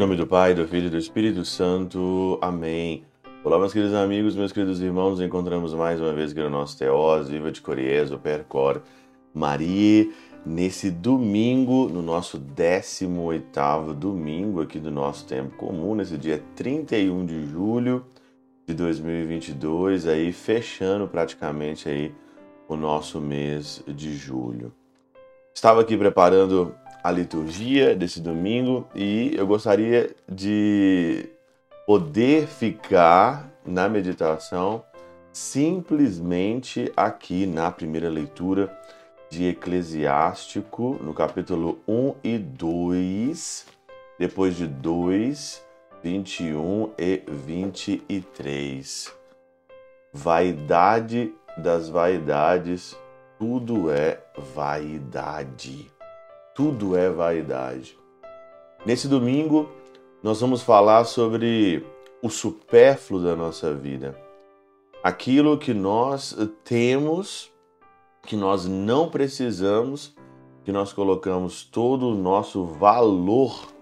nome do Pai, do Filho e do Espírito Santo. Amém. Olá, meus queridos amigos, meus queridos irmãos. Nos encontramos mais uma vez aqui no nosso Teós, Viva de Coriezo, Percor, Maria, nesse domingo, no nosso 18º domingo aqui do nosso tempo comum, nesse dia 31 de julho de 2022, aí fechando praticamente aí o nosso mês de julho. Estava aqui preparando a liturgia desse domingo e eu gostaria de poder ficar na meditação simplesmente aqui na primeira leitura de Eclesiástico, no capítulo 1 e 2, depois de 2, 21 e 23. Vaidade das vaidades, tudo é vaidade tudo é vaidade. Nesse domingo, nós vamos falar sobre o supérfluo da nossa vida. Aquilo que nós temos, que nós não precisamos, que nós colocamos todo o nosso valor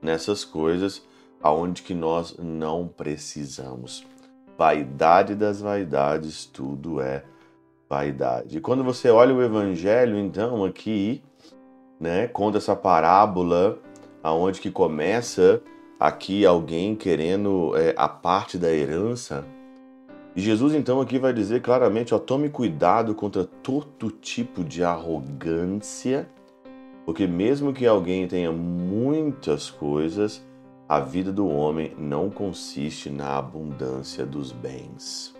nessas coisas aonde que nós não precisamos. Vaidade das vaidades, tudo é vaidade. E quando você olha o evangelho, então, aqui, né? Conta essa parábola aonde que começa aqui alguém querendo é, a parte da herança. E Jesus então aqui vai dizer claramente, ó, tome cuidado contra todo tipo de arrogância, porque mesmo que alguém tenha muitas coisas, a vida do homem não consiste na abundância dos bens.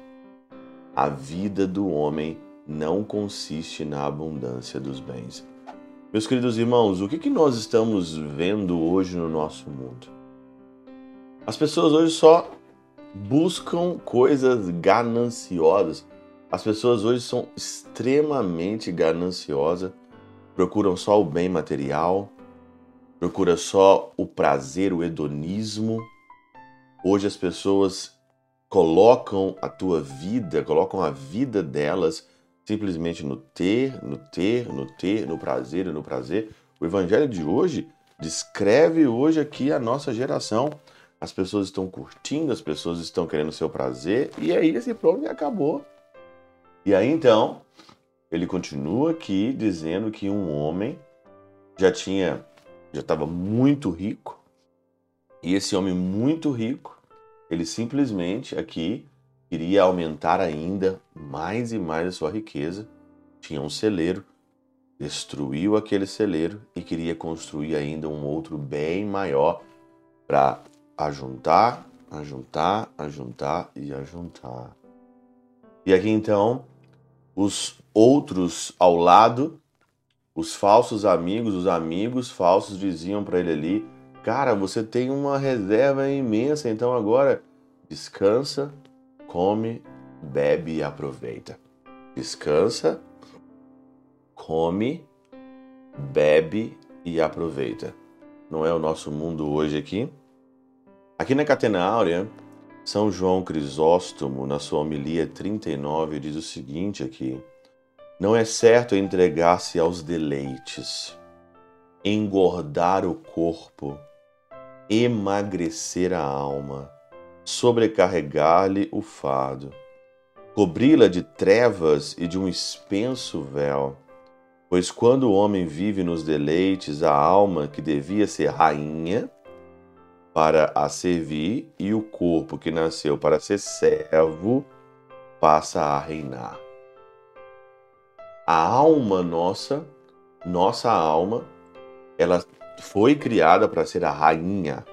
A vida do homem não consiste na abundância dos bens. Meus queridos irmãos, o que, que nós estamos vendo hoje no nosso mundo? As pessoas hoje só buscam coisas gananciosas. As pessoas hoje são extremamente gananciosas, procuram só o bem material, procuram só o prazer, o hedonismo. Hoje as pessoas colocam a tua vida, colocam a vida delas simplesmente no ter, no ter, no ter, no prazer e no prazer. O evangelho de hoje descreve hoje aqui a nossa geração. As pessoas estão curtindo, as pessoas estão querendo seu prazer, e aí esse problema acabou. E aí então, ele continua aqui dizendo que um homem já tinha, já estava muito rico, e esse homem muito rico, ele simplesmente aqui queria aumentar ainda mais e mais a sua riqueza. Tinha um celeiro, destruiu aquele celeiro e queria construir ainda um outro bem maior para ajuntar, ajuntar, ajuntar e ajuntar. E aqui então, os outros ao lado, os falsos amigos, os amigos falsos diziam para ele ali: Cara, você tem uma reserva imensa, então agora descansa, come, bebe e aproveita. Descansa, come, bebe e aproveita. Não é o nosso mundo hoje aqui? Aqui na Catena Áurea, São João Crisóstomo, na sua homilia 39, diz o seguinte aqui: Não é certo entregar-se aos deleites, engordar o corpo, emagrecer a alma sobrecarregar-lhe o fado, cobri-la de trevas e de um expenso véu. Pois quando o homem vive nos deleites, a alma que devia ser rainha para a servir e o corpo que nasceu para ser servo passa a reinar. A alma nossa, nossa alma, ela foi criada para ser a rainha,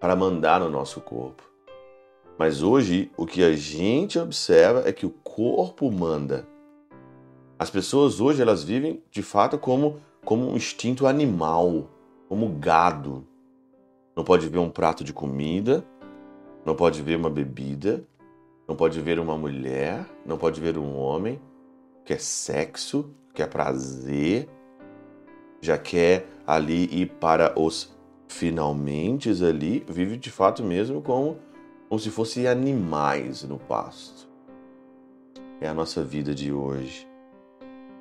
para mandar no nosso corpo. Mas hoje o que a gente observa é que o corpo manda. As pessoas hoje elas vivem de fato como como um instinto animal, como gado. Não pode ver um prato de comida, não pode ver uma bebida, não pode ver uma mulher, não pode ver um homem, quer sexo, quer prazer, já quer ali ir para os finalmente ali, vive de fato mesmo como como se fossem animais no pasto. É a nossa vida de hoje.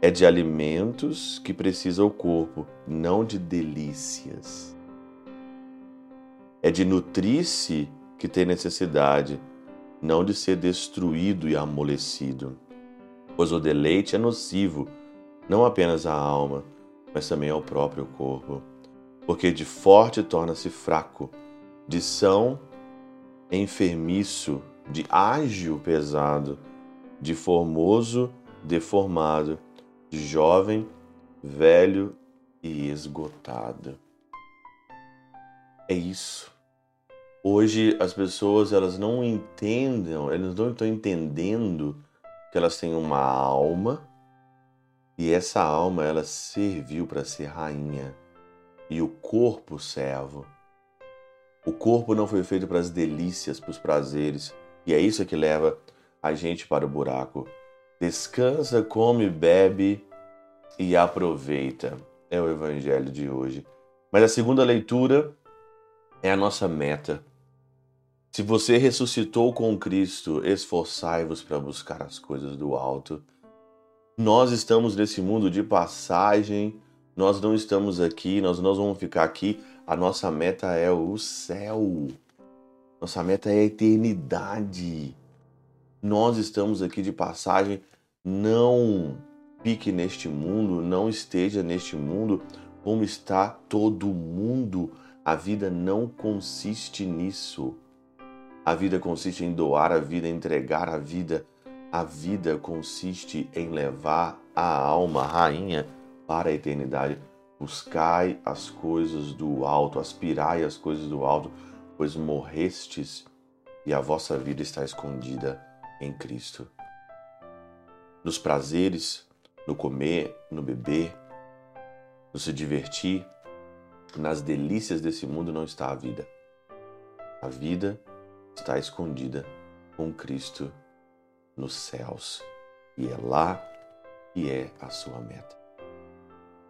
É de alimentos que precisa o corpo, não de delícias. É de nutrir-se que tem necessidade, não de ser destruído e amolecido. Pois o deleite é nocivo, não apenas à alma, mas também ao próprio corpo. Porque de forte torna-se fraco, de são enfermiço, de ágil pesado, de formoso deformado, de jovem, velho e esgotado. É isso. Hoje as pessoas elas não entendem, elas não estão entendendo que elas têm uma alma e essa alma ela serviu para ser rainha e o corpo servo. O corpo não foi feito para as delícias, para os prazeres, e é isso que leva a gente para o buraco. Descansa, come, bebe e aproveita. É o evangelho de hoje. Mas a segunda leitura é a nossa meta. Se você ressuscitou com Cristo, esforçai-vos para buscar as coisas do alto. Nós estamos nesse mundo de passagem, nós não estamos aqui, nós não vamos ficar aqui. A nossa meta é o céu. Nossa meta é a eternidade. Nós estamos aqui de passagem, não pique neste mundo, não esteja neste mundo como está todo mundo. A vida não consiste nisso. A vida consiste em doar a vida, entregar a vida. A vida consiste em levar a alma rainha para a eternidade. Buscai as coisas do alto, aspirai as coisas do alto, pois morrestes e a vossa vida está escondida em Cristo. Nos prazeres, no comer, no beber, no se divertir, nas delícias desse mundo não está a vida. A vida está escondida com Cristo nos céus e é lá que é a sua meta.